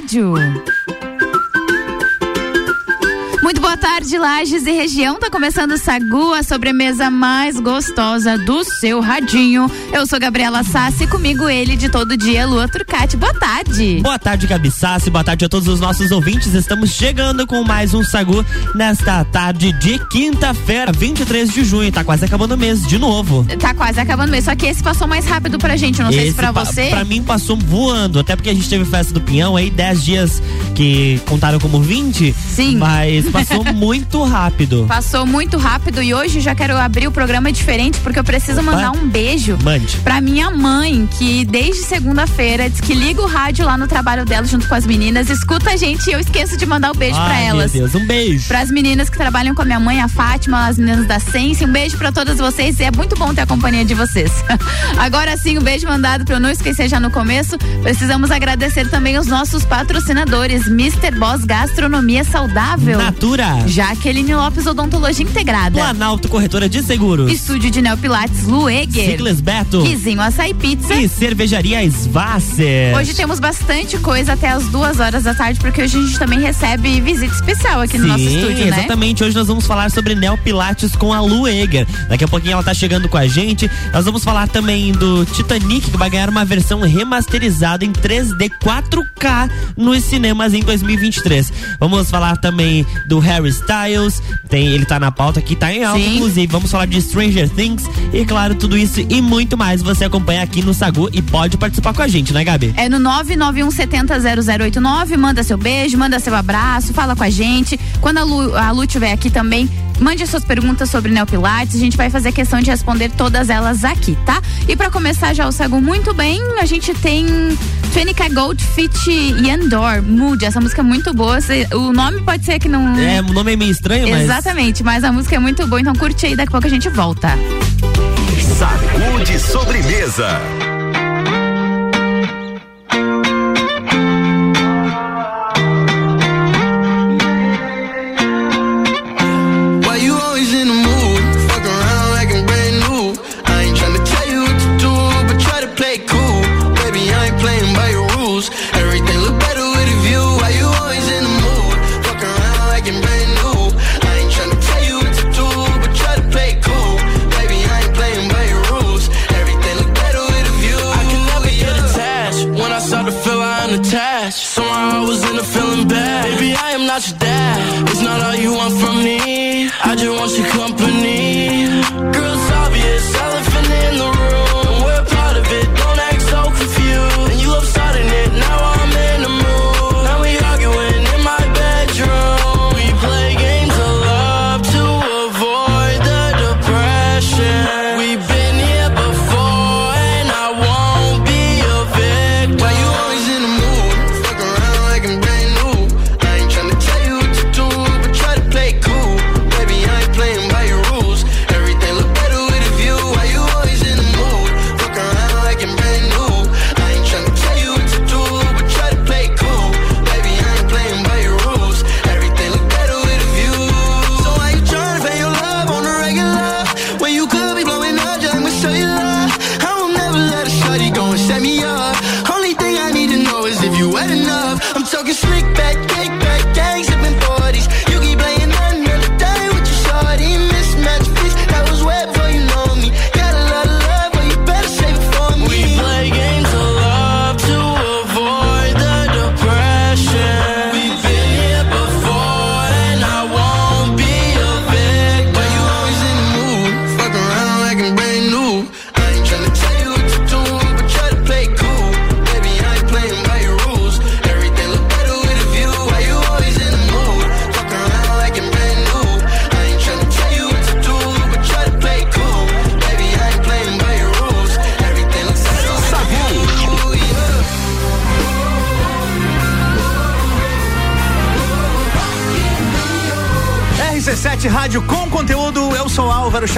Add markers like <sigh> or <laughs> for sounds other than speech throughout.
rádio. Tarde, Lages e região. Tá começando o Sagu, a sobremesa mais gostosa do seu radinho. Eu sou Gabriela Sassi, comigo ele de todo dia, Lua Turcati. Boa tarde. Boa tarde, Gabi Sassi. Boa tarde a todos os nossos ouvintes. Estamos chegando com mais um Sagu nesta tarde de quinta-feira, 23 de junho. Tá quase acabando o mês de novo. Tá quase acabando o mês, só que esse passou mais rápido pra gente. Não sei Esse se pra você. Pra mim passou voando, até porque a gente teve festa do Pinhão aí, 10 dias que contaram como 20. Sim. Mas passou <laughs> muito rápido. Passou muito rápido e hoje já quero abrir o programa diferente porque eu preciso Opa. mandar um beijo Mande. pra minha mãe, que desde segunda-feira diz que liga o rádio lá no trabalho dela junto com as meninas, escuta a gente e eu esqueço de mandar o beijo pra Ai, elas. Meu Deus, um beijo. Para as meninas que trabalham com a minha mãe, a Fátima, as meninas da Sense, um beijo para todas vocês e é muito bom ter a companhia de vocês. <laughs> Agora sim, um beijo mandado para eu não esquecer já no começo. Precisamos agradecer também os nossos patrocinadores, Mr. Boss Gastronomia Saudável, Natura. Jaqueline Lopes Odontologia Integrada, Planalto Corretora de Seguros. Estúdio de Neopilates Lueger, Ciclis Beto. Guizinho Açaí Pizza. E Cervejaria Svasser. Hoje temos bastante coisa até as duas horas da tarde, porque hoje a gente também recebe visita especial aqui no nosso Sim, estúdio, né? exatamente. Hoje nós vamos falar sobre Neo Pilates com a Lu Eger. Daqui a pouquinho ela tá chegando com a gente. Nós vamos falar também do Titanic, que vai ganhar uma versão remasterizada em 3D 4K nos cinemas em 2023. Vamos falar também do Harry Styles. Tem, ele tá na pauta aqui, tá em alta, Sim. inclusive. Vamos falar de Stranger Things. E claro, tudo isso e muito mais você acompanha aqui no Sagu e pode participar com a gente, né, Gabi? É no 991700089, manda seu beijo, manda seu abraço, fala com a gente. Quando a Lu, a Lu estiver aqui também, mande as suas perguntas sobre Neopilates, a gente vai fazer questão de responder todas elas aqui, tá? E pra começar já o Sagu muito bem, a gente tem Twinica Gold Fit Yandor, Mood, essa música é muito boa, o nome pode ser que não... É, o nome é meio estranho, mas. Exatamente, mas a música é muito boa, então curte aí, daqui a pouco a gente volta. Sacude sobremesa.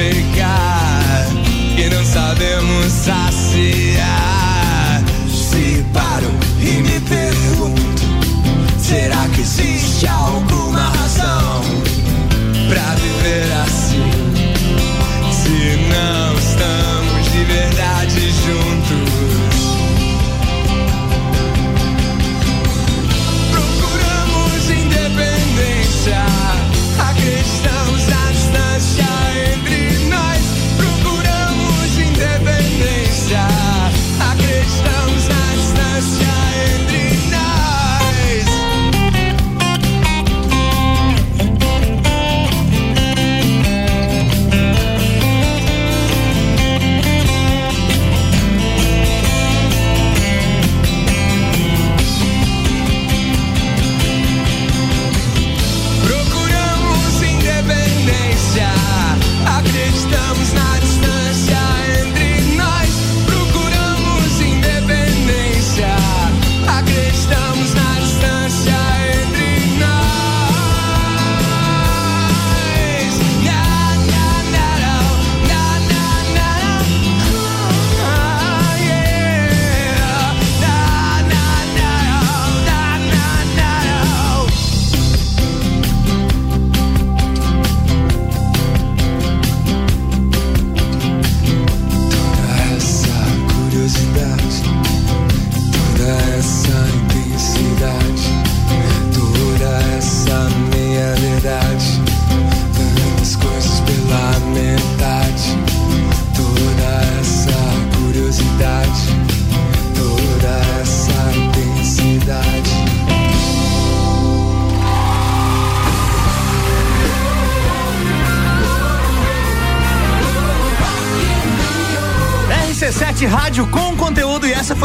Explicar, não sabemos saciar.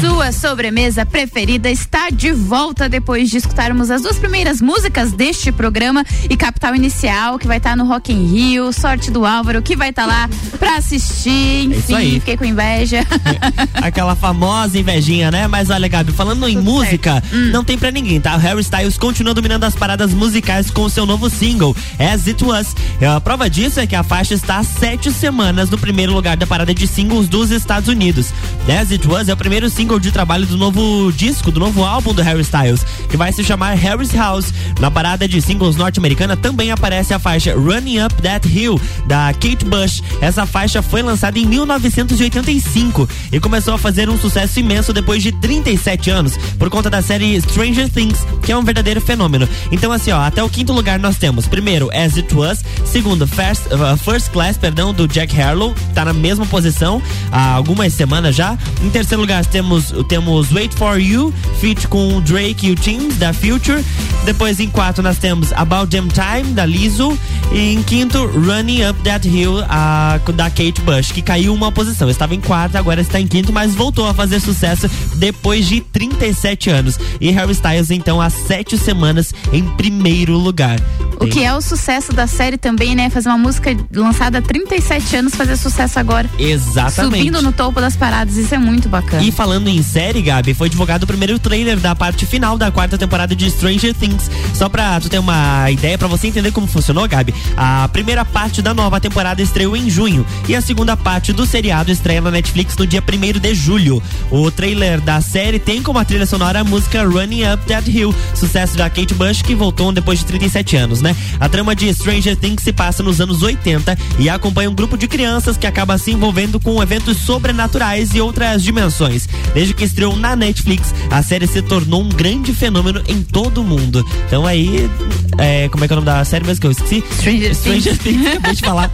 Sua sobremesa preferida está de volta depois de escutarmos as duas primeiras músicas deste programa e Capital Inicial, que vai estar no Rock in Rio, Sorte do Álvaro, que vai estar lá pra assistir. Enfim, É isso aí. fiquei com inveja. <laughs> Aquela famosa invejinha, né? Mas olha, Gabi, falando em Tudo música, Hum. não tem pra ninguém, tá? O Harry Styles continua dominando as paradas musicais com o seu novo single, As It Was. A prova disso é que a faixa está há sete semanas no primeiro lugar da parada de singles dos Estados Unidos. As It Was é o primeiro single de trabalho do novo disco, do novo álbum do Harry Styles, que vai se chamar Harry's House. Na parada de singles norte-americana também aparece a faixa Running Up That Hill, da Kate Bush. Essa faixa foi lançada em 1985 e começou a fazer um sucesso imenso depois de 37 anos, por conta da série Stranger Things, que é um verdadeiro fenômeno. Então, assim, ó, até o quinto lugar nós temos, primeiro, As It Was, segundo, First, uh, First Class, perdão, do Jack Harlow, tá na mesma posição há algumas semanas já. Em terceiro lugar, temos, temos Wait For You, feat com o Drake e o Teams, da Future. Depois, em quarto, nós temos About Them Time, da Lizzo. E em quinto, Running Up That Hill, a, da Kate Bush, que caiu uma posição. Estava em quarto, agora está em quinto, mas voltou a fazer sucesso depois de 37 anos. E Harry Styles, então, há sete semanas em primeiro lugar. O que é o sucesso da série também, né? Fazer uma música lançada há 37 anos fazer sucesso agora. Exatamente. Subindo no topo das paradas, isso é muito bacana. E falando em série, Gabi, foi divulgado o primeiro trailer da parte final da quarta temporada de Stranger Things. Só pra tu ter uma ideia, pra você entender como funcionou, Gabi, a primeira parte da nova temporada estreou em junho e a segunda parte do seriado estreia na Netflix no dia 1 de julho. O trailer da série tem como a trilha sonora a música Running Up That Hill, sucesso da Kate Bush, que voltou depois de 37 anos, né? A trama de Stranger Things se passa nos anos 80 e acompanha um grupo de crianças que acaba se envolvendo com eventos sobrenaturais e outras dimensões. Desde que estreou na Netflix, a série se tornou um grande fenômeno em todo o mundo. Então aí, é, como é que é o nome da série mesmo que eu esqueci? Stranger Stranger Things, <laughs> acabei de falar.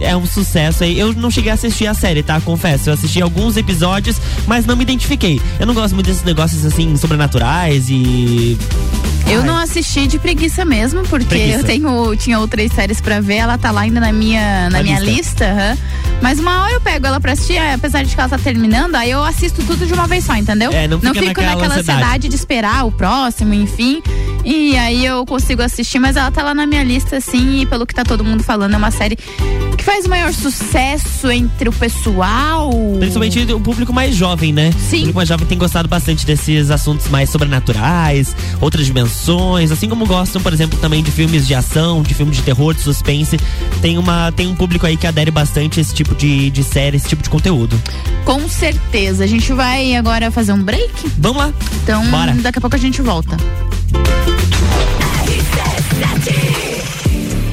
É um sucesso aí. Eu não cheguei a assistir a série, tá? Confesso. Eu assisti alguns episódios, mas não me identifiquei. Eu não gosto muito desses negócios assim, sobrenaturais e. Eu não assisti de preguiça mesmo, porque Preguiça. eu tenho, tinha outras séries pra ver, ela tá lá ainda na minha, na Na minha lista. lista, aham. mas uma hora eu pego ela pra assistir, apesar de que ela tá terminando, aí eu assisto tudo de uma vez só, entendeu? É, não fica fico naquela naquela ansiedade de esperar o próximo, enfim. E aí eu consigo assistir, mas ela tá lá na minha lista, assim, e pelo que tá todo mundo falando, é uma série que faz o maior sucesso entre o pessoal. Principalmente o público mais jovem, né? Sim. O público mais jovem tem gostado bastante desses assuntos mais sobrenaturais, outras dimensões, assim como gostam, por exemplo, também de filmes de ação, de filmes de terror, de suspense. Tem, uma, tem um público aí que adere bastante a esse tipo de, de série, esse tipo de conteúdo. Com certeza. A gente vai agora fazer um break? Vamos lá. Então, Bora. daqui a pouco a gente volta. Saturday.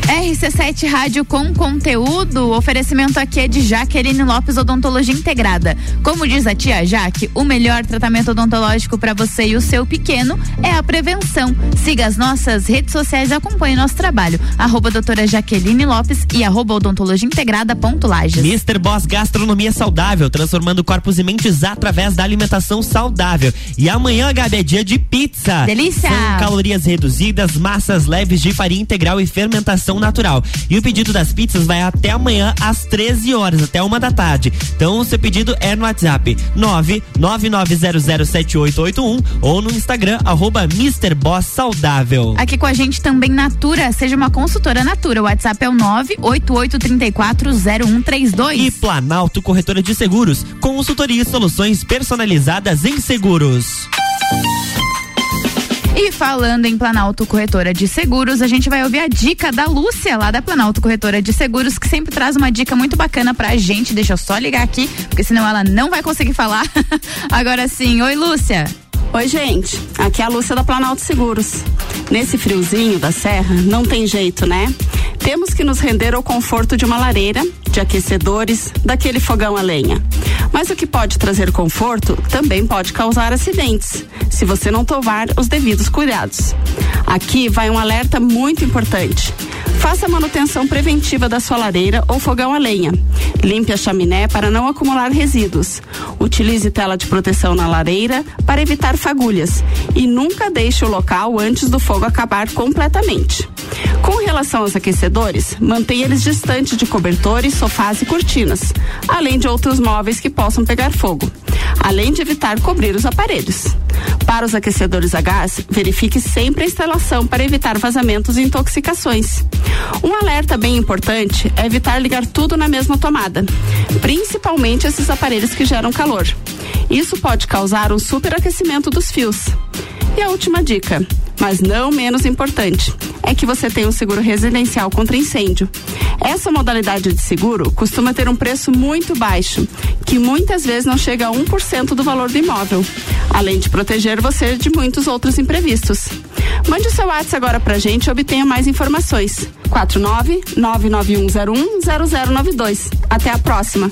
RC7 Rádio com conteúdo. O oferecimento aqui é de Jaqueline Lopes Odontologia Integrada. Como diz a tia Jaque, o melhor tratamento odontológico para você e o seu pequeno é a prevenção. Siga as nossas redes sociais e acompanhe nosso trabalho. Arroba doutora Jaqueline Lopes e arroba odontologia integrada ponto Lages. Mr. Boss Gastronomia Saudável, transformando corpos e mentes através da alimentação saudável. E amanhã, Gabi, é dia de pizza. Delícia! São calorias reduzidas, massas leves de farinha integral e fermentação natural. E o pedido das pizzas vai até amanhã às 13 horas, até uma da tarde. Então, o seu pedido é no WhatsApp 999007881 ou no Instagram, arroba Saudável. Aqui com a gente também Natura, seja uma consultora Natura. O WhatsApp é o 988340132. E Planalto Corretora de Seguros, consultoria e soluções personalizadas em seguros. E falando em Planalto Corretora de Seguros, a gente vai ouvir a dica da Lúcia, lá da Planalto Corretora de Seguros, que sempre traz uma dica muito bacana pra gente. Deixa eu só ligar aqui, porque senão ela não vai conseguir falar. <laughs> Agora sim, oi Lúcia. Oi, gente. Aqui é a Lúcia da Planalto Seguros. Nesse friozinho da serra, não tem jeito, né? Temos que nos render ao conforto de uma lareira, de aquecedores, daquele fogão a lenha. Mas o que pode trazer conforto também pode causar acidentes, se você não tomar os devidos cuidados. Aqui vai um alerta muito importante. Faça manutenção preventiva da sua lareira ou fogão a lenha. Limpe a chaminé para não acumular resíduos. Utilize tela de proteção na lareira para evitar fagulhas e nunca deixe o local antes do fogo acabar completamente. Com relação aos aquecedores, mantenha eles distantes de cobertores, sofás e cortinas, além de outros móveis que possam pegar fogo, além de evitar cobrir os aparelhos. Para os aquecedores a gás, verifique sempre a instalação para evitar vazamentos e intoxicações. Um alerta bem importante é evitar ligar tudo na mesma tomada, principalmente esses aparelhos que geram calor. Isso pode causar um superaquecimento dos fios. E a última dica, mas não menos importante, é que você tenha um seguro residencial contra incêndio. Essa modalidade de seguro costuma ter um preço muito baixo, que muitas vezes não chega a 1% do valor do imóvel, além de proteger você de muitos outros imprevistos. Mande o seu WhatsApp agora pra gente e obtenha mais informações. 49-99101-0092. Até a próxima.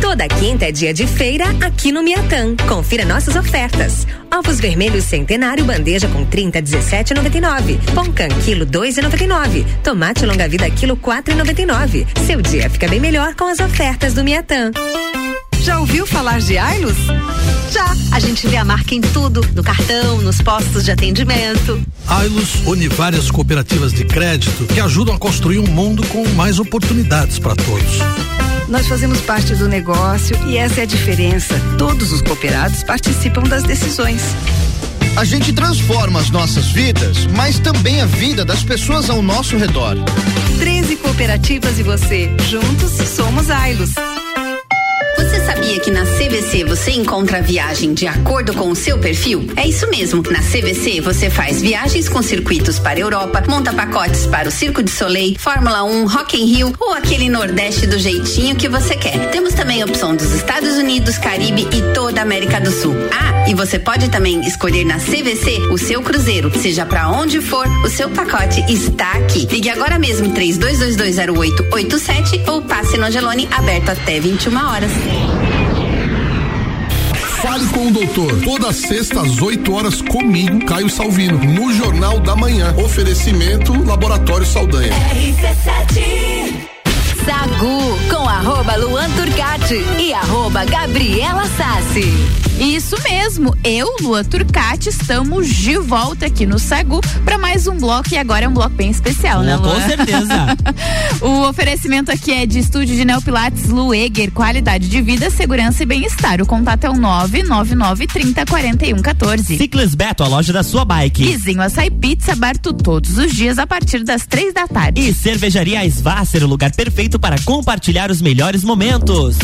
Toda quinta é dia de feira aqui no Miatã. Confira nossas ofertas. Ovos vermelhos centenário bandeja com 30 17,99. Pão quilo 2,99. Tomate longa vida quilo 4,99. Seu dia fica bem melhor com as ofertas do Miatã. Já ouviu falar de Ailos? Já. A gente vê a marca em tudo, no cartão, nos postos de atendimento. Ailos une várias cooperativas de crédito que ajudam a construir um mundo com mais oportunidades para todos. Nós fazemos parte do negócio e essa é a diferença. Todos os cooperados participam das decisões. A gente transforma as nossas vidas, mas também a vida das pessoas ao nosso redor. 13 cooperativas e você. Juntos somos Ailos. Você sabia que na CVC você encontra viagem de acordo com o seu perfil? É isso mesmo. Na CVC você faz viagens com circuitos para a Europa, monta pacotes para o Circo de Soleil, Fórmula 1, Rock in Rio ou aquele Nordeste do jeitinho que você quer. Temos também a opção dos Estados Unidos, Caribe e toda a América do Sul. Ah, e você pode também escolher na CVC o seu cruzeiro. Seja para onde for, o seu pacote está aqui. Ligue agora mesmo 32220887 ou passe no Angelone aberto até 21 horas. Fale com o doutor. Toda sexta às 8 horas comigo, Caio Salvino, no Jornal da Manhã. Oferecimento Laboratório Saldanha. Sagu com arroba Luan Turcati e arroba Gabriela Sassi. Isso mesmo, eu, Lua Turcati, estamos de volta aqui no Sagu para mais um bloco e agora é um bloco bem especial, né, Oh, Lua? com certeza. <laughs> o oferecimento aqui é de estúdio de Neopilates Lueger, qualidade de vida, segurança e bem-estar. O contato é o 999 30 41 14. Ciclis Beto, a loja da sua bike. Vizinho Açaí Pizza, aberto todos os dias a partir das três da tarde. E Cervejaria Svasser, o lugar perfeito para compartilhar os melhores momentos.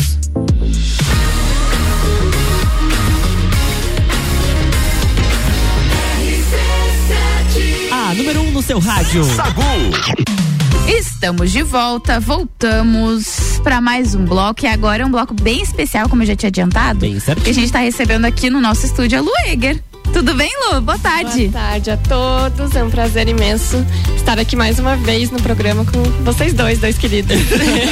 A número 1 um no seu rádio. Sagu. Estamos de volta, voltamos para mais um bloco e agora é um bloco bem especial, como eu já tinha adiantado. Bem certo. Que a gente está recebendo aqui no nosso estúdio a Lu Eger. Tudo bem, Lu? Boa tarde. Boa tarde a todos. É um prazer imenso estar aqui mais uma vez no programa com vocês dois, dois queridos. <laughs>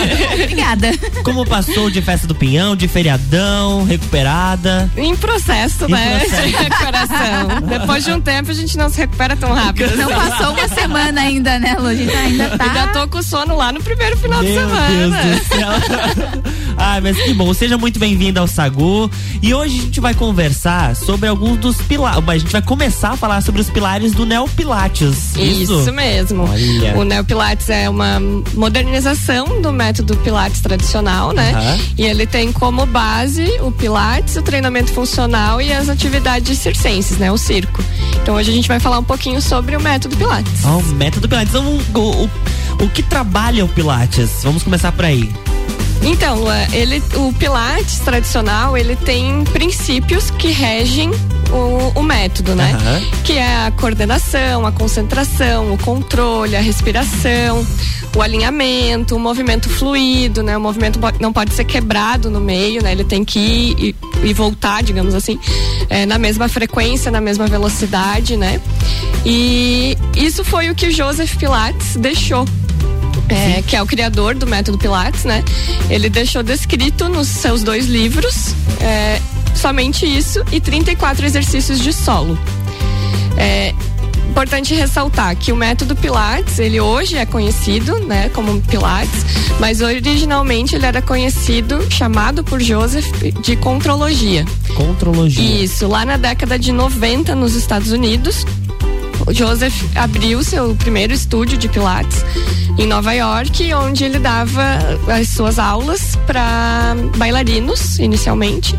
<laughs> Obrigada. Como passou de festa do Pinhão, de feriadão, recuperada? em processo, Em né? processo. De <laughs> recuperação. Depois de um tempo a gente não se recupera tão rápido. Não assim. passou uma semana ainda, né, Lu? A gente ainda tá. Ainda tô com sono lá no primeiro final de Meu semana. Deus do céu. Ai, mas que bom. Seja muito bem-vindo ao Sagu. E hoje a gente vai conversar sobre alguns dos pilares. A gente vai começar a falar sobre os pilares do Neopilates. Isso? Isso mesmo. Olha. O Neopilates é uma modernização do método Pilates tradicional, né? Aham. E ele tem como base o Pilates, o treinamento funcional e as atividades circenses, né? O circo. Então hoje a gente vai falar um pouquinho sobre o método Pilates. Ah, o método Pilates. Então, o, o, o que trabalha o Pilates? Vamos começar por aí. Então, Lua, ele, o Pilates tradicional, ele tem princípios que regem o, o método, né? Aham. Que é a coordenação, a concentração, o controle, a respiração, o alinhamento, o movimento fluido, né? O movimento não pode ser quebrado no meio, né? Ele tem que ir e, e voltar, digamos assim, é, na mesma frequência, na mesma velocidade, né? E isso foi o que o Joseph Pilates deixou é, que é o criador do método Pilates, né? Ele deixou descrito nos seus dois livros é, somente isso e 34 exercícios de solo. É importante ressaltar que o método Pilates, ele hoje é conhecido, né, como Pilates, mas originalmente ele era conhecido, chamado por Joseph, de contrologia. Contrologia. Isso, lá na década de 90 nos Estados Unidos, o Joseph abriu seu primeiro estúdio de Pilates em Nova York, onde ele dava as suas aulas para bailarinos inicialmente.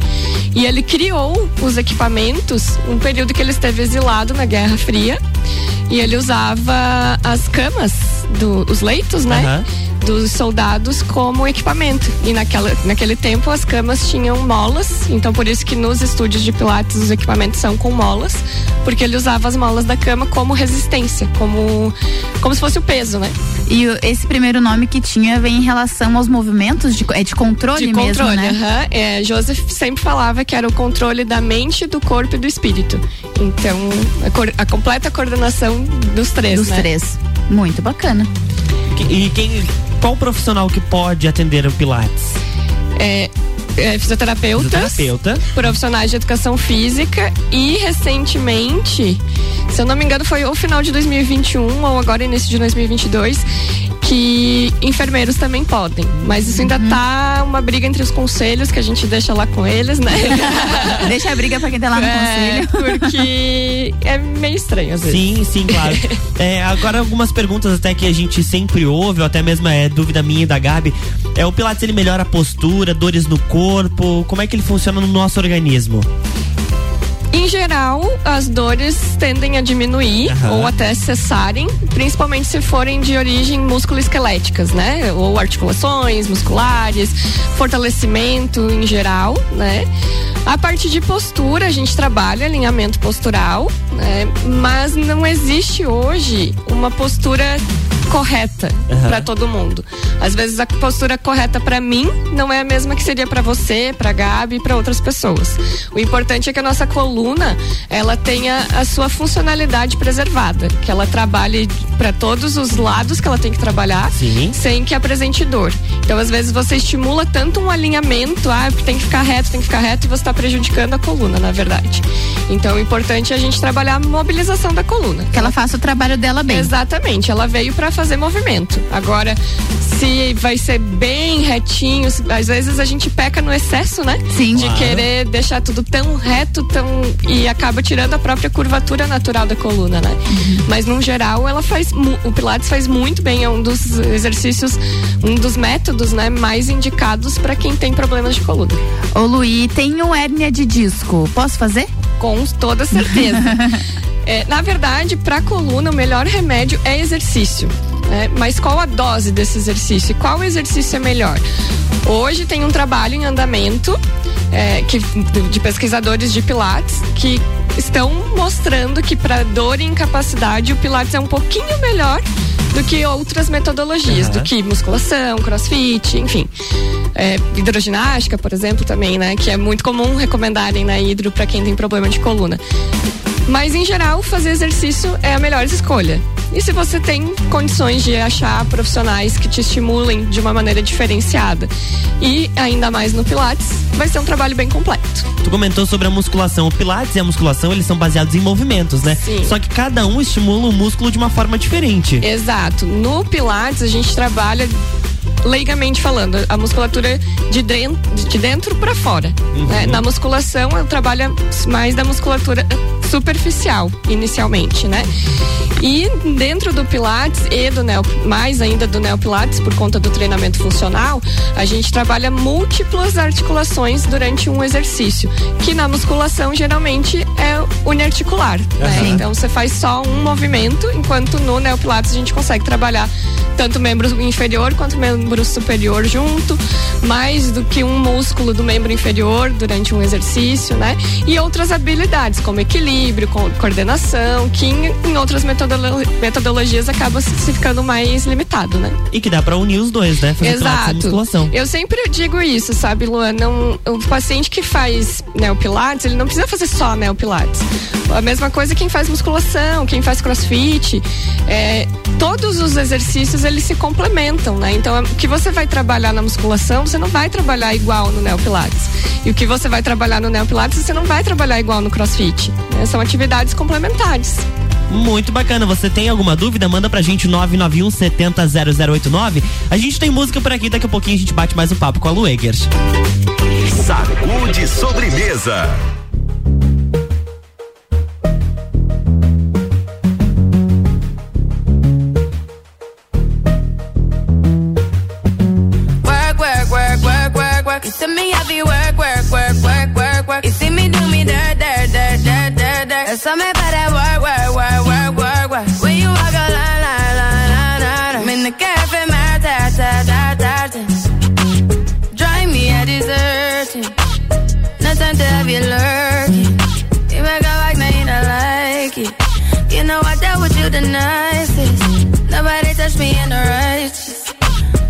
E ele criou os equipamentos um período que ele esteve exilado na Guerra Fria. E ele usava as camas, do, os leitos, né? Aham. Dos soldados como equipamento. E naquela, naquele tempo as camas tinham molas, então por isso que nos estúdios de Pilates os equipamentos são com molas, porque ele usava as molas da cama como resistência, como, como se fosse o peso, né? E esse primeiro nome que tinha vem em relação aos movimentos de, é de controle, de mesmo, controle, né? aham. É, Joseph sempre falava que era o controle da mente, do corpo e do espírito. Então, a, a completa coordenação dos três, Dos né? três. Muito bacana. E quem, qual profissional que pode atender o Pilates? É, é, fisioterapeutas, Fisioterapeuta. profissionais de educação física e recentemente, se eu não me engano, foi o final de 2021 ou agora início de 2022 que enfermeiros também podem, mas isso ainda tá uma briga entre os conselhos que a gente deixa lá com eles, né? <laughs> Deixa a briga pra quem tá lá no É, conselho. Porque é meio estranho às vezes. Sim, sim, claro. <laughs> É, agora algumas perguntas até que a gente sempre ouve, ou até mesmo é dúvida minha e da Gabi. É, o Pilates ele melhora a postura, dores no corpo, como é que ele funciona no nosso organismo? Em geral, as dores tendem a diminuir Aham. ou até cessarem, principalmente se forem de origem musculoesqueléticas, né? Ou articulações musculares, fortalecimento em geral, né? A parte de postura, a gente trabalha alinhamento postural, né? Mas não existe hoje uma postura correta Aham. para todo mundo. Às vezes a postura correta para mim não é a mesma que seria para você, para Gabi e para outras pessoas. O importante é que a nossa coluna ela tenha a sua funcionalidade preservada, que ela trabalhe para todos os lados que ela tem que trabalhar, Sim. sem que apresente dor. Então às vezes você estimula tanto um alinhamento, ah, tem que ficar reto, tem que ficar reto e você está prejudicando a coluna, na verdade. Então o importante é a gente trabalhar a mobilização da coluna. Que ela faça o trabalho dela bem. Exatamente, ela veio para fazer movimento. Agora, se vai ser bem retinho, às vezes a gente peca no excesso, né? Sim. De Claro. querer deixar tudo tão reto, tão e acaba tirando a própria curvatura natural da coluna, né? Mas no geral, ela faz o pilates faz muito bem, é um dos exercícios, um dos métodos, né, mais indicados para quem tem problemas de coluna. Ô Luí, tenho hérnia de disco. Posso fazer? Com toda certeza. <laughs> É, na verdade, para coluna, o melhor remédio é exercício. Né? Mas qual a dose desse exercício? E qual exercício é melhor? Hoje tem um trabalho em andamento é, que, de pesquisadores de Pilates que estão mostrando que para dor e incapacidade o Pilates é um pouquinho melhor do que outras metodologias, do que musculação, crossfit, enfim. É, hidroginástica, por exemplo, também, né? Que é muito comum recomendarem na hidro para quem tem problema de coluna. Mas em geral, fazer exercício é a melhor escolha. E se você tem condições de achar profissionais que te estimulem de uma maneira diferenciada e ainda mais no Pilates, vai ser um trabalho bem completo. Tu comentou sobre a musculação. O Pilates e a musculação, eles são baseados em movimentos, né? Sim. Só que cada um estimula o músculo de uma forma diferente. Exato. No Pilates a gente trabalha leigamente falando, a musculatura de dentro, de dentro para fora. né? Na musculação eu trabalho mais da musculatura superficial inicialmente, né? E dentro do Pilates e do Neo, mais ainda do Neo Pilates por conta do treinamento funcional, a gente trabalha múltiplas articulações durante um exercício, que na musculação geralmente é uniarticular, né? Então você faz só um movimento, enquanto no Neo Pilates a gente consegue trabalhar tanto membro inferior quanto membro superior junto, mais do que um músculo do membro inferior durante um exercício, né? E outras habilidades, como equilíbrio, co- coordenação, que em, em outras metodolo- metodologias acaba se ficando mais limitado, né? E que dá pra unir os dois, né? Fazer Exato. musculação. Eu sempre digo isso, sabe, Luan? Não, o paciente que faz neopilates, ele não precisa fazer só neopilates. A mesma coisa quem faz musculação, quem faz crossfit. é, todos os exercícios, eles se complementam, né? Então, o que você vai trabalhar na musculação, você não vai trabalhar igual no neopilates. E o que você vai trabalhar no neopilates, você não vai trabalhar igual no crossfit. né? São atividades complementares. Muito bacana. Você tem alguma dúvida? Manda pra gente 991 70 0089. A gente tem música por aqui, daqui a pouquinho a gente bate mais um papo com a Lueger. Sacude sobremesa. You lurking. You make a like, now you don't like it. You know I dealt with you the nicest. Nobody touched me in the righteous.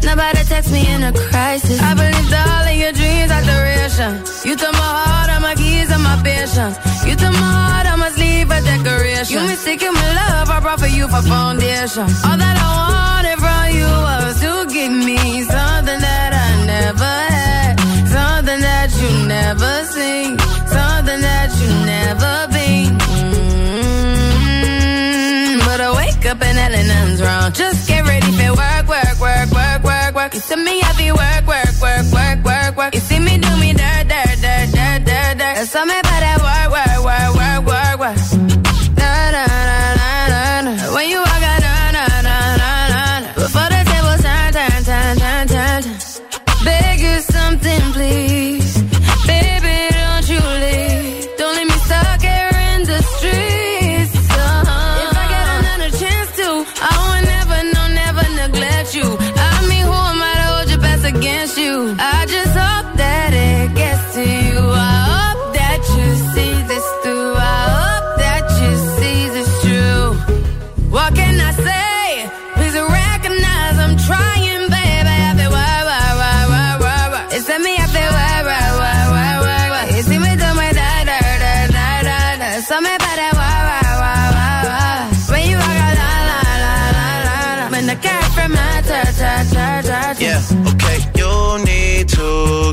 Nobody text me in a crisis. I believed all of your dreams are duration. You took my heart, all my keys, and my patience. You took my heart, I must leave a decoration. You mistaken my love, I brought for you for foundation. All that I wanted from you was to give me something that I never had, something that you never seen, something that you never been. Mm, But I wake up and nothing's wrong. Just get ready for work, work, work, work, work, work. You see me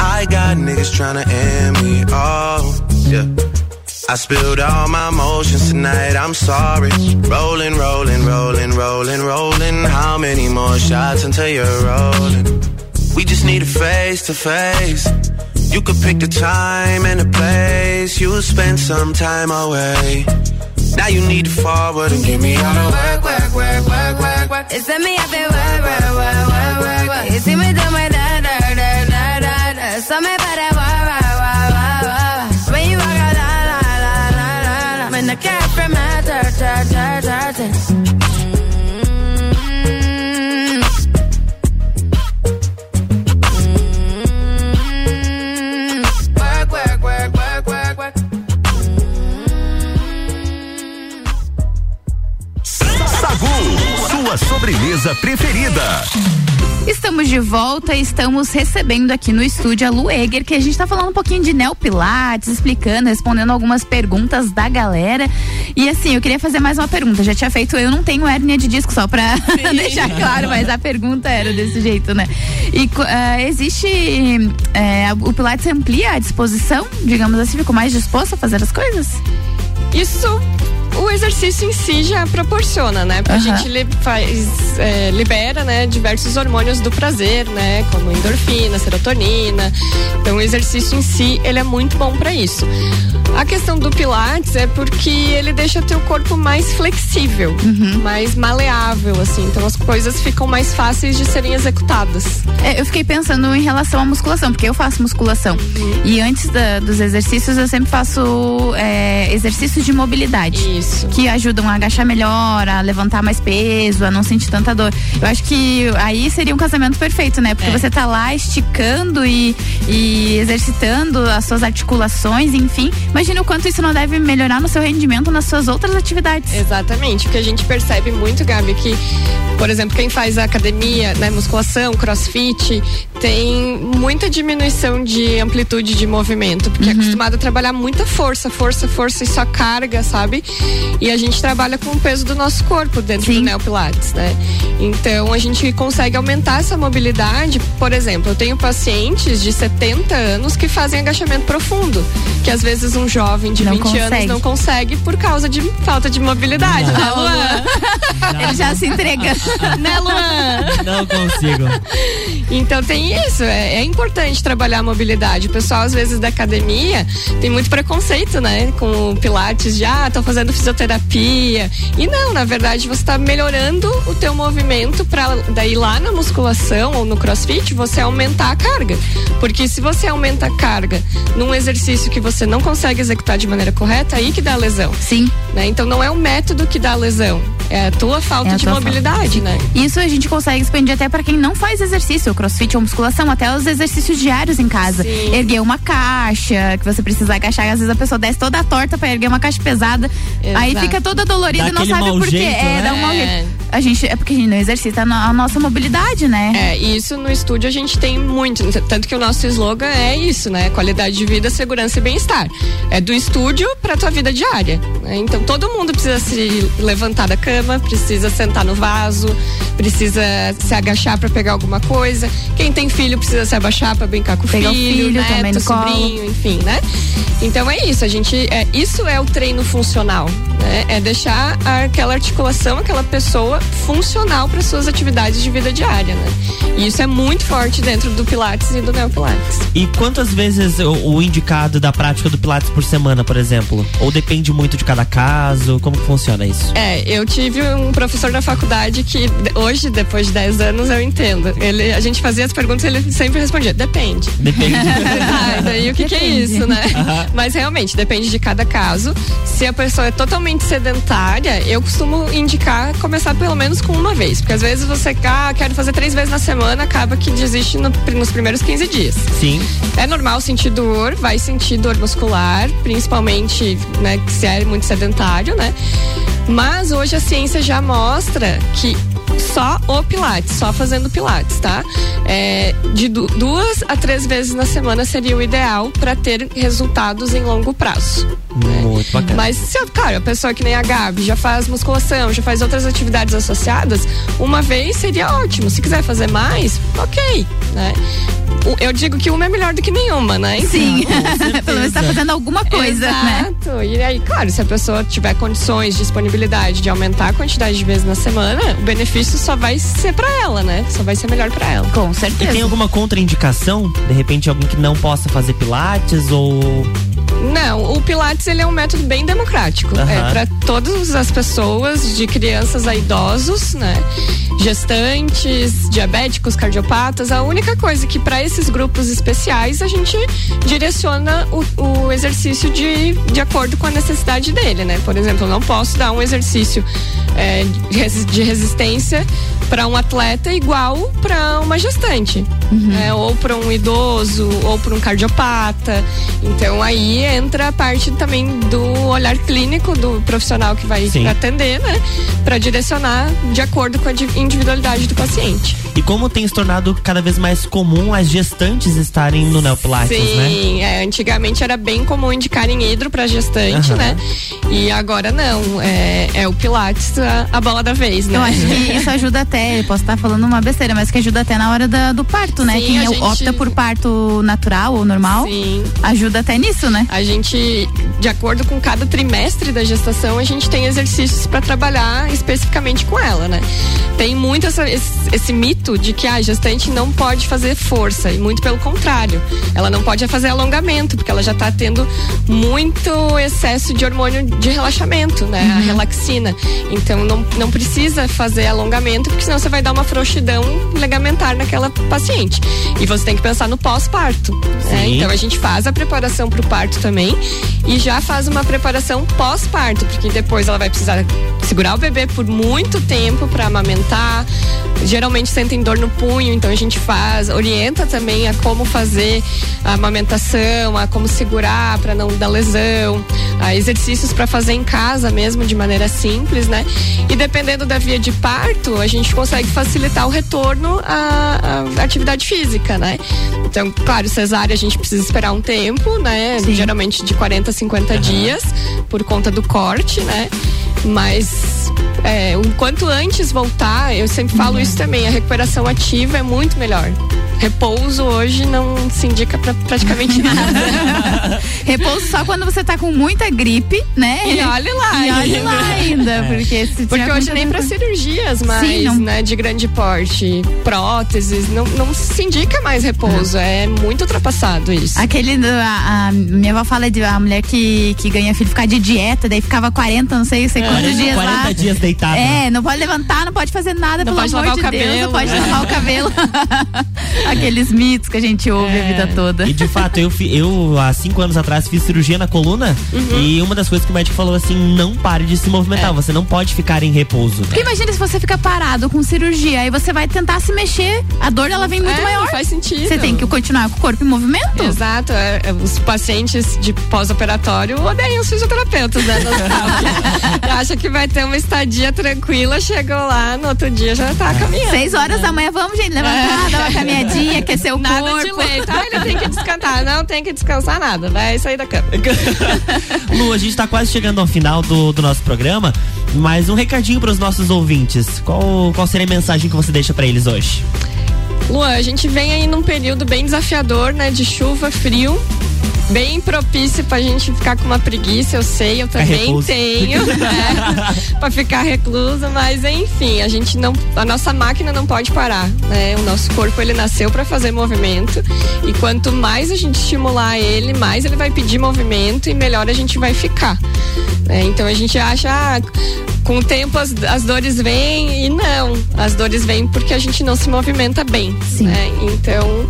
I got niggas tryna end me. Oh, yeah. I spilled all my emotions tonight, I'm sorry. Rolling, rolling, rolling, rolling, rolling. How many more shots until you're rolling? We just need a face to face. You could pick the time and the place. You'll spend some time away. Now you need to forward and give me all the work, work, work, work, work, work. It's me up there, work, work, work, work, work. You see me do my da, sua sobremesa preferida. Estamos de volta e estamos recebendo aqui no estúdio a Lu Eger, que a gente tá falando um pouquinho de neopilates, explicando, respondendo algumas perguntas da galera. E assim, eu queria fazer mais uma pergunta. Já tinha feito, eu não tenho hérnia de disco, só pra <laughs> deixar claro, mas a pergunta era desse jeito, né? E ah, existe. eh, o Pilates amplia a disposição, digamos assim, ficou mais disposto a fazer as coisas? Isso o exercício em si já proporciona, né? Porque a gente li- faz, é, libera, né, diversos hormônios do prazer, né? Como endorfina, serotonina. Então o exercício em si, ele é muito bom para isso. A questão do Pilates é porque ele deixa teu corpo mais flexível, Uhum. mais maleável, assim. Então as coisas ficam mais fáceis de serem executadas. É, eu fiquei pensando em relação à musculação, porque eu faço musculação. E antes da- dos exercícios, eu sempre faço é, exercícios de mobilidade. Isso. Que ajudam a agachar melhor, a levantar mais peso, a não sentir tanta dor. Eu acho que aí seria um casamento perfeito, né? Porque você tá lá esticando e, e exercitando as suas articulações, enfim. Imagina o quanto isso não deve melhorar no seu rendimento nas suas outras atividades. Exatamente, porque a gente percebe muito, Gabi, que, por exemplo, quem faz academia, né, musculação, crossfit, tem muita diminuição de amplitude de movimento, porque é acostumado a trabalhar muita força, força, força e só carga, sabe? E a gente trabalha com o peso do nosso corpo dentro do Neopilates, né? Então a gente consegue aumentar essa mobilidade. Por exemplo, eu tenho pacientes de 70 anos que fazem agachamento profundo, que às vezes um jovem de Não 20 anos consegue. não consegue por causa de falta de mobilidade, né, Luan? Ele já se entrega. <laughs> né, Luan? Não consigo. Então tem isso, é, é importante trabalhar a mobilidade. O pessoal, às vezes, da academia tem muito preconceito, né? Com o Pilates, de ah, tô fazendo fisioterapia. E não, na verdade, você tá melhorando o teu movimento para daí lá na musculação ou no crossfit você aumentar a carga. Porque se você aumenta a carga num exercício que você não consegue executar de maneira correta, aí que dá a lesão. Sim. Né? Então não é o método que dá a lesão, é a tua falta É a de tua mobilidade, né? Isso a gente consegue expandir até para quem não faz exercício, crossfit ou musculação, até os exercícios diários em casa. Erguer uma caixa, que você precisa agachar, às vezes a pessoa desce toda torta para erguer uma caixa pesada. Exato. fica toda dolorida Dá e não sabe por quê. jeito, é, né? dá um mau É. jeito. A gente, é porque a gente não exercita a no- a nossa mobilidade, né? É, e isso no estúdio a gente tem muito. Tanto que o nosso slogan é isso, né? Qualidade de vida, segurança e bem-estar. É do estúdio pra tua vida diária. né? Então todo mundo precisa se levantar da cama, precisa sentar no vaso, precisa se agachar pra pegar alguma coisa. Quem tem filho precisa se abaixar pra brincar com o Pegar o filho, filho neto, também no colo. sobrinho, enfim, né? Então é isso, a gente. É, isso é o treino funcional. Bye. Né? É deixar aquela articulação, aquela pessoa funcional para suas atividades de vida diária, né? E isso é muito forte dentro do Pilates e do Neopilates. E quantas vezes o, o indicado da prática do Pilates por semana, por exemplo? Ou depende muito de cada caso? Como que funciona isso? É, eu tive um professor na faculdade que hoje, depois de 10 anos, eu entendo. Ele, a gente fazia as perguntas e ele sempre respondia, depende. Depende. <laughs> ah, daí o que, que é isso, né? Mas realmente, depende de cada caso. Se a pessoa é totalmente sedentária, eu costumo indicar começar pelo menos com uma vez. Porque às vezes você ah, quero fazer três vezes na semana, acaba que desiste no- nos primeiros 15 dias. Sim. É normal sentir dor, vai sentir dor muscular, principalmente, né, se é muito sedentário, né? Mas hoje a ciência já mostra que só o Pilates, só fazendo Pilates, tá? É, de du- duas a três vezes na semana seria o ideal para ter resultados em longo prazo. Muito bacana. Mas se, cara, a pessoa que nem a Gabi já faz musculação, já faz outras atividades associadas, uma vez seria ótimo. Se quiser fazer mais, ok, né? Eu digo que uma é melhor do que nenhuma, né? Sim. <laughs> Pelo menos tá fazendo alguma coisa, né? Exato. E aí, claro, se a pessoa tiver condições, disponibilidade de aumentar a quantidade de vezes na semana, o benefício só vai ser pra ela, né? Só vai ser melhor pra ela. Com E certeza. tem alguma contraindicação? De repente, alguém que não possa fazer pilates ou. Não, o Pilates ele é um método bem democrático. Aham. É para todas as pessoas, de crianças a idosos, né? Gestantes, diabéticos, cardiopatas. A única coisa que para esses grupos especiais a gente direciona o, o exercício de, de acordo com a necessidade dele, né? Por exemplo, eu não posso dar um exercício é, de resi- de resistência para um atleta igual para uma gestante, né? ou para um idoso, ou para um cardiopata. Então aí entra a parte também do olhar clínico do profissional que vai Sim. atender, né? Para direcionar de acordo com a individualidade do paciente. E como tem se tornado cada vez mais comum as gestantes estarem no Neopilates, né? Sim, é, antigamente era bem comum indicarem hidro para gestante, Aham. né? E agora não, é, é o Pilates a, a bola da vez, né? Eu acho que isso ajuda até, eu posso estar falando uma besteira, mas que ajuda até na hora da- do parto, né? Sim, Quem é- gente- opta por parto natural ou normal, Sim. ajuda até nisso, né? A gente, de acordo com cada trimestre da gestação, a gente tem exercícios para trabalhar especificamente com ela, né? Tem muito essa- esse, esse mito de que a gestante não pode fazer força, e muito pelo contrário. Ela não pode fazer alongamento, porque ela já está tendo muito excesso de hormônio de relaxamento, né? A relaxina. Então não, não precisa fazer alongamento, porque senão você vai dar uma frouxidão ligamentar naquela paciente. E você tem que pensar no pós-parto. né? Então a gente faz a preparação para o parto também e já faz uma preparação pós-parto, porque depois ela vai precisar segurar o bebê por muito tempo para amamentar. Geralmente sentem dor no punho, então a gente faz, orienta também a como fazer a amamentação, a como segurar para não dar lesão, a exercícios para fazer em casa mesmo de maneira simples, né? E dependendo da via de parto, a gente consegue facilitar o retorno à, à atividade física, né? Então, claro, cesárea a gente precisa esperar um tempo, né? Geralmente de 40 a 50 dias, por conta do corte, né? Mas é, o quanto antes voltar, eu sempre falo isso também, a recuperação ativa é muito melhor. Repouso hoje não se indica pra praticamente <laughs> nada. Repouso só quando você tá com muita gripe, né? E olhe lá E olhe ainda. lá ainda, porque se Porque hoje muita nem para dor- cirurgias mais, Sim, não. né, de grande porte, próteses, não, não se indica mais repouso, é muito ultrapassado isso. Aquele, do- a, a minha avó fala de a mulher que, que ganha filho ficar de dieta, daí ficava 40, não sei, sei quantos dias 40 lá. dias deitado. É, não pode levantar, não pode fazer nada, Não pelo pode amor lavar de o Deus, cabelo, não pode né? lavar o cabelo. <laughs> Aqueles mitos que a gente ouve a vida toda. E de fato, eu, eu há cinco anos atrás fiz cirurgia na coluna Uhum. e uma das coisas que o médico falou assim: não pare de se movimentar, você não pode ficar em repouso. Porque imagina se você fica parado com cirurgia, aí você vai tentar se mexer, a dor ela vem muito É, maior. não faz sentido. Você tem que continuar com o corpo em movimento. Exato, é, é, os pacientes de pós-operatório odeiam os fisioterapeutas, né? <laughs> Acha que vai ter uma estadia tranquila, chegou lá, no outro dia já tá caminhando. Seis horas da manhã, vamos, gente, levantar, dar uma caminhadinha, aquecer o Nada corpo. de leito. Ah, ele tem que descansar. Não tem que descansar nada. Vai sair da cama. <laughs> Lu, a gente tá quase chegando ao final do, do nosso programa, mas um recadinho para os nossos ouvintes. Qual, qual seria a mensagem que você deixa para eles hoje? Luan, a gente vem aí num período bem desafiador, né? De chuva, frio. Bem propício pra gente ficar com uma preguiça, eu sei, eu também recluso. tenho, <laughs> né? pra ficar recluso, mas enfim, a gente não, a nossa máquina não pode parar, né? O nosso corpo ele nasceu para fazer movimento e quanto mais a gente estimular ele, mais ele vai pedir movimento e melhor a gente vai ficar. né? Então a gente acha, ah, com o tempo as, as dores vêm e não. As dores vêm porque a gente não se movimenta bem. Sim. Né? Então,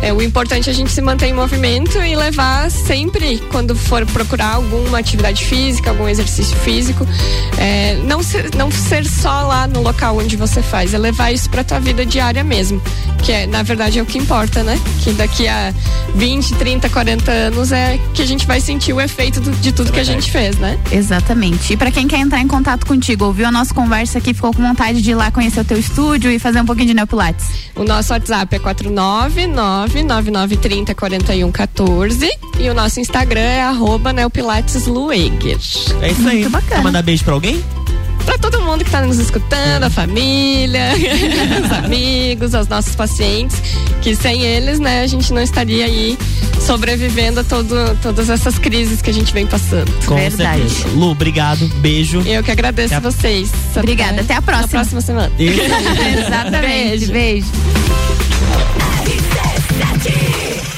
é, o importante é a gente se manter em movimento e levar sempre, quando for procurar alguma atividade física, algum exercício físico, é, não, ser, não ser só lá no local onde você faz, é levar isso pra tua vida diária mesmo. Que é, na verdade, é o que importa, né? Que daqui a 20, 30, 40 anos é que a gente vai sentir o efeito do- de tudo que a gente fez, né? Exatamente. E pra quem quer entrar em contato contigo, ouviu a nossa conversa aqui, ficou com vontade de ir lá conhecer o teu estúdio e fazer um pouquinho de neopilates? O nosso WhatsApp é 499-9930-4114 e o nosso Instagram é arroba neopilateslueger. É isso aí. Quer mandar beijo pra alguém? Pra todo mundo que tá nos escutando, a família, <laughs> os <laughs> amigos, aos nossos pacientes, que sem eles, né, a gente não estaria aí sobrevivendo a todo, todas essas crises que a gente vem passando. Com certeza. Lu, obrigado. Beijo. Eu que agradeço Até a- vocês. Obrigada, até a próxima. Na próxima semana. <laughs> Exatamente. Beijo.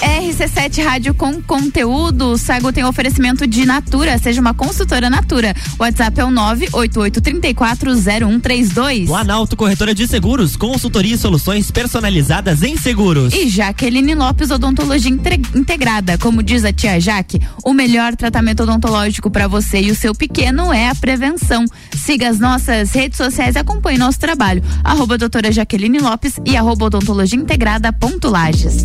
RC7 Rádio com conteúdo. O Sago tem oferecimento de Natura. Seja uma consultora Natura. O WhatsApp é o 988340132. Planalto Corretora de Seguros, consultoria e soluções personalizadas em seguros. E Jaqueline Lopes Odontologia Inte- Integrada. Como diz a tia Jaque, o melhor tratamento odontológico para você e o seu pequeno é a prevenção. Siga as nossas redes sociais e acompanhe nosso trabalho. Arroba doutora Jaqueline Lopes e arroba odontologia integrada ponto Lages.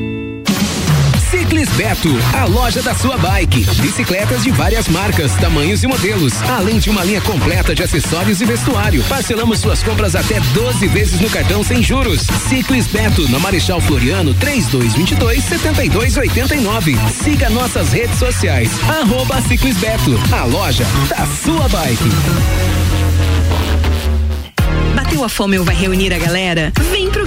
Beto, a loja da sua bike. Bicicletas de várias marcas, tamanhos e modelos, além de uma linha completa de acessórios e vestuário. Parcelamos suas compras até 12 vezes no cartão sem juros. Ciclis Beto, na Marechal Floriano, 3222 7289. Siga nossas redes sociais. Arroba Ciclis Beto, a loja da sua bike. Bateu a fome ou vai reunir a galera? Vem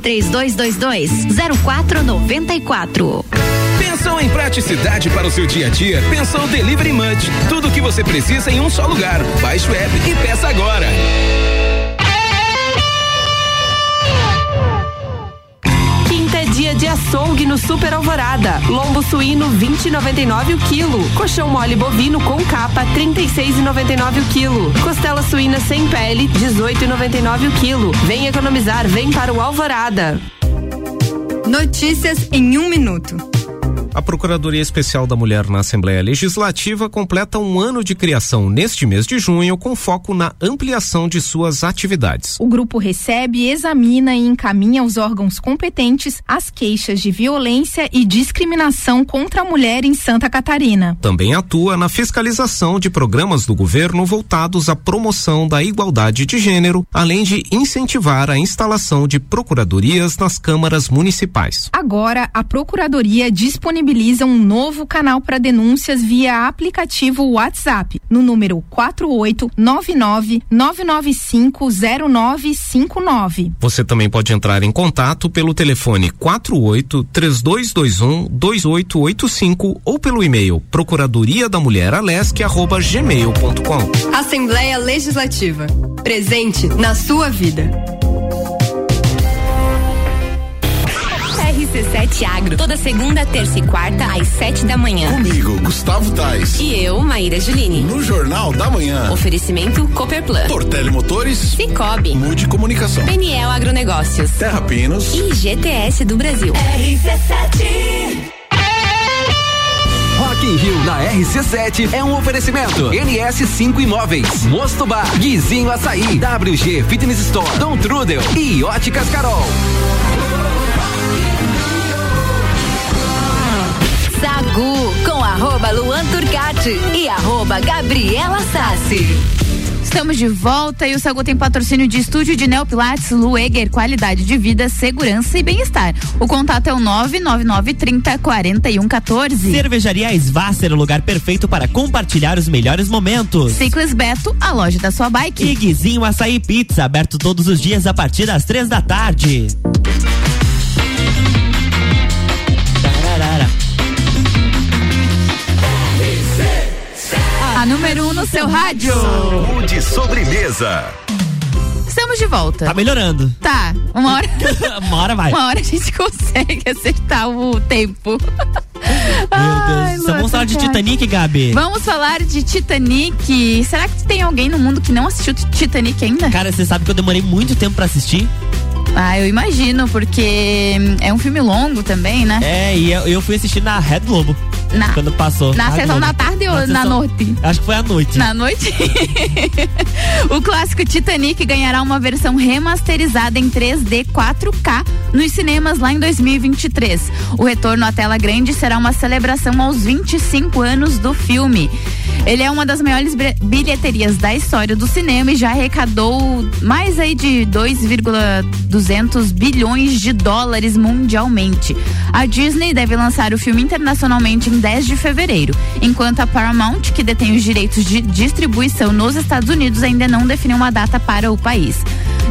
3222 0494. Pensou em praticidade para o seu dia a dia? Pensou Delivery Munch. Tudo o que você precisa em um só lugar. Baixe o app e peça agora. Açougue no Super Alvorada. Lombo suíno 20,99 o quilo. Colchão mole bovino com capa 36,99 o quilo. Costela suína sem pele 18,99 o quilo. Vem economizar, vem para o Alvorada. Notícias em um minuto. A Procuradoria Especial da Mulher na Assembleia Legislativa completa um ano de criação neste mês de junho, com foco na ampliação de suas atividades. O grupo recebe, examina e encaminha aos órgãos competentes as queixas de violência e discriminação contra a mulher em Santa Catarina. Também atua na fiscalização de programas do governo voltados à promoção da igualdade de gênero, além de incentivar a instalação de procuradorias nas câmaras municipais. Agora, a Procuradoria disponibiliza um novo canal para denúncias via aplicativo WhatsApp no número 4899-9950959. Você também pode entrar em contato pelo telefone 48 3221 2885 ou pelo e-mail procuradoria da mulher gmail.com. Assembleia Legislativa. Presente na sua vida. RC7 Agro, toda segunda, terça e quarta, às sete da manhã. Comigo, Gustavo Tais. E eu, Maíra Juline. No Jornal da Manhã. Oferecimento Cooperplan. Portele Motores. Cicobi. Mude Comunicação. Peniel Agronegócios. Terra Pinos. E GTS do Brasil. RC7. Rock in Rio na RC7 é um oferecimento. NS5 Imóveis, Mosto Bar, Guizinho Açaí, WG Fitness Store, Dom Trudel e Óticas Carol. Sagu com arroba Luan Turcati e arroba Gabriela Sassi. Estamos de volta e o Sagu tem patrocínio de estúdio de Neopilates, Lueger, qualidade de vida, segurança e bem-estar. O contato é o 99930 4114. Cervejaria Svasser, o lugar perfeito para compartilhar os melhores momentos. Ciclis Beto, a loja da sua bike. E Guizinho Açaí Pizza, aberto todos os dias a partir das três da tarde. No seu rádio. De sobremesa. Estamos de volta. Tá melhorando. Tá, uma hora. <laughs> Uma hora vai. Uma hora a gente consegue acertar o tempo. Meu Deus. Então vamos falar de Titanic, Gabi. Vamos falar de Titanic. Será que tem alguém no mundo que não assistiu Titanic ainda? Cara, você sabe que eu demorei muito tempo pra assistir? Ah, eu imagino, porque é um filme longo também, né? É, e eu, eu fui assistir na Red Globo. Na, quando passou. Na sessão da tarde ou na, sessão- noite? Acho que foi à noite. Na noite? <laughs> o clássico Titanic ganhará uma versão remasterizada em 3D 4K nos cinemas lá em 2023. O retorno à tela grande será uma celebração aos 25 anos do filme. Ele é uma das maiores bilheterias da história do cinema e já arrecadou mais aí de 2,200 bilhões de dólares mundialmente. A Disney deve lançar o filme internacionalmente em 10 de fevereiro, enquanto a Paramount, que detém os direitos de distribuição nos Estados Unidos, ainda não definiu uma data para o país.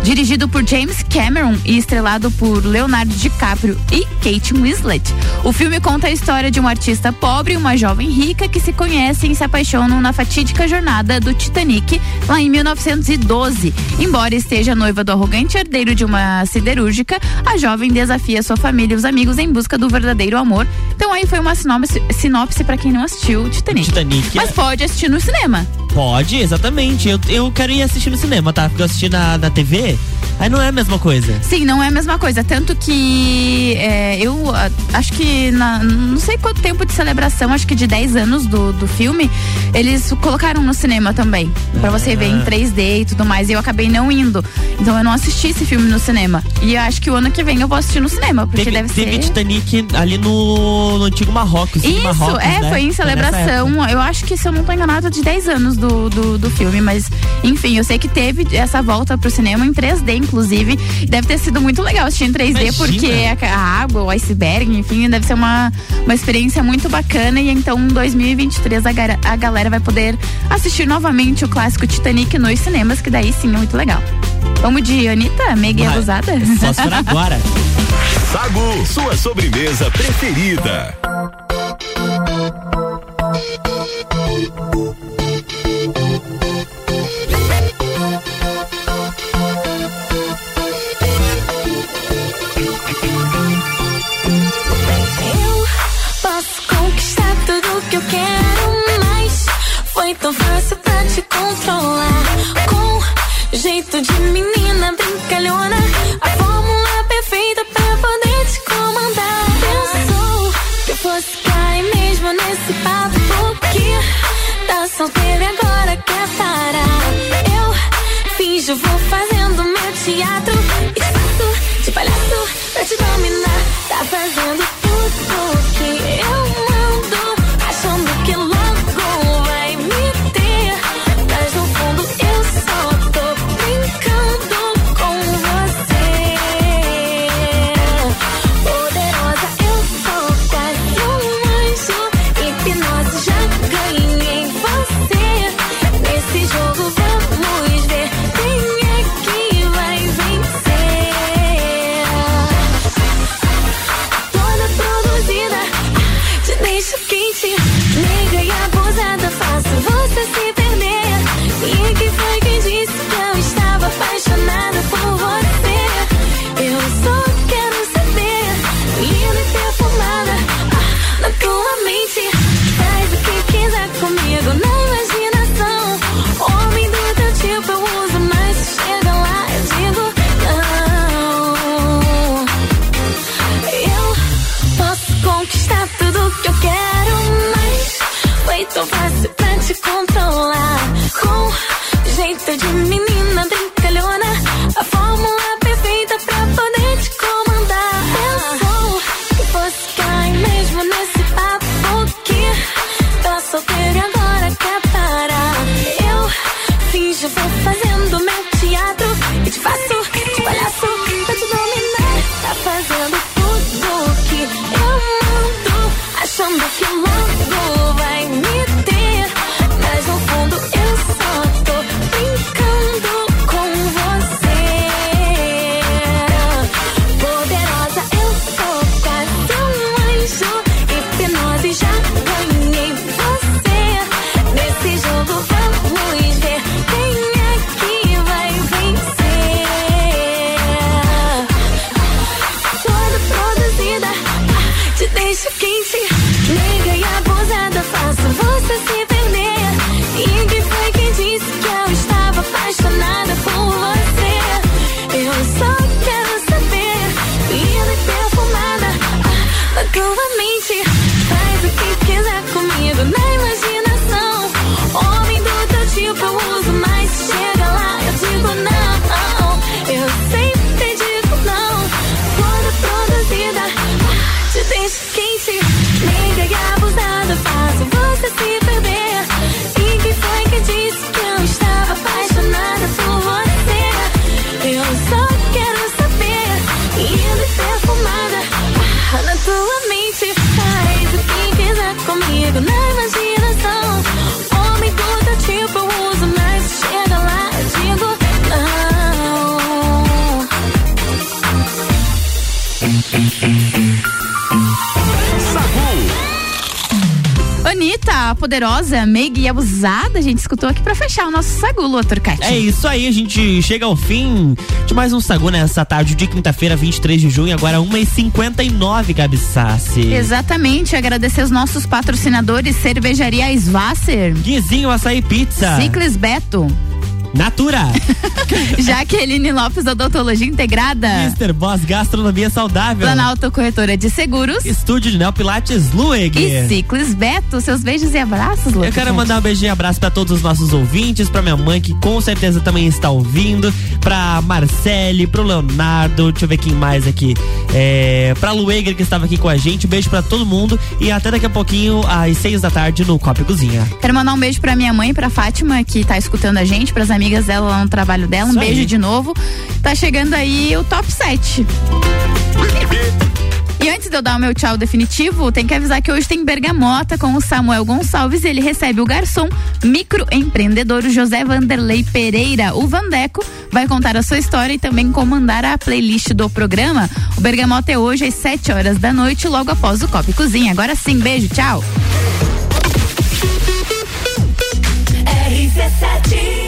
Dirigido por James Cameron e estrelado por Leonardo DiCaprio e Kate Winslet, o filme conta a história de um artista pobre e uma jovem rica que se conhecem e se apaixonam na fatídica jornada do Titanic lá em 1912. Embora esteja noiva do arrogante herdeiro de uma siderúrgica, a jovem desafia sua família e os amigos em busca do verdadeiro amor. Então aí foi uma sinopse, sinopse para quem não assistiu o Titanic. Titanic Mas é- pode assistir no cinema. Pode, exatamente. Eu, eu quero ir assistir no cinema, tá? Porque eu assisti na, na TV, aí não é a mesma coisa. Sim, não é a mesma coisa. Tanto que é, eu ah, acho que na, não sei quanto tempo de celebração, acho que de 10 anos do, do filme, eles colocaram no cinema também. Pra você ver em 3D e tudo mais. E eu acabei não indo. Então eu não assisti esse filme no cinema. E eu acho que o ano que vem eu vou assistir no cinema, porque Teve, deve teve ser. Titanic ali no, no antigo Marrocos. Isso, Marrocos, é, né? foi em celebração. Eu acho que, se eu não tô enganada, de 10 anos do, do, do filme. Mas, enfim, eu sei que teve essa volta pro cinema em 3D, inclusive. Deve ter sido muito legal assistir em 3D, Imagina. porque a, a água, o iceberg, enfim, deve ser uma, uma experiência muito bacana. E então, em 2023, a, a galera vai poder assistir novamente o clássico Titanic nos cinemas, que daí sim é muito legal. Vamos de Anitta, Meg Vai. Abusada? Só se for agora. Sagu, sua sobremesa preferida. Conquistar tudo que eu quero, mas foi tão fácil pra te controlar. Poderosa, meiga e abusada, a gente escutou aqui pra fechar o nosso sagu, Lua Turcati. É isso aí, a gente chega ao fim de mais um Sagu nessa tarde de quinta-feira, 23 de junho, agora 1h59, Gabi Sassi. Exatamente, agradecer os nossos patrocinadores, Cervejaria Svasser, Guizinho Açaí Pizza. Ciclis Beto, Natura. <laughs> Jaqueline Lopes Odontologia Integrada, Mr. Boss Gastronomia Saudável. Planalto Corretora de Seguros Estúdio de Neopilates Lueg. e Ciclis Beto. Seus beijos e abraços, Lua Eu quero mandar um beijinho e abraço pra todos os nossos ouvintes, pra minha mãe que com certeza também está ouvindo, pra Marcele, pro Leonardo, deixa eu ver quem mais aqui, é, pra Lueger que estava aqui com a gente, um beijo pra todo mundo e até daqui a pouquinho às seis da tarde no Copa Cozinha. Quero mandar um beijo pra minha mãe, pra Fátima, que tá escutando a gente, pras amigas dela lá no trabalho dela. Um Isso beijo aí. de novo. Tá chegando aí o top 7. E antes de eu dar o meu tchau definitivo, tem que avisar que hoje tem Bergamota com o Samuel Gonçalves e ele recebe o garçom microempreendedor José Vanderlei Pereira. O Vandeco vai contar a sua história e também comandar a playlist do programa. O Bergamota é hoje às 7 horas da noite, logo após o Copa e Cozinha. Agora sim, beijo, tchau. RC7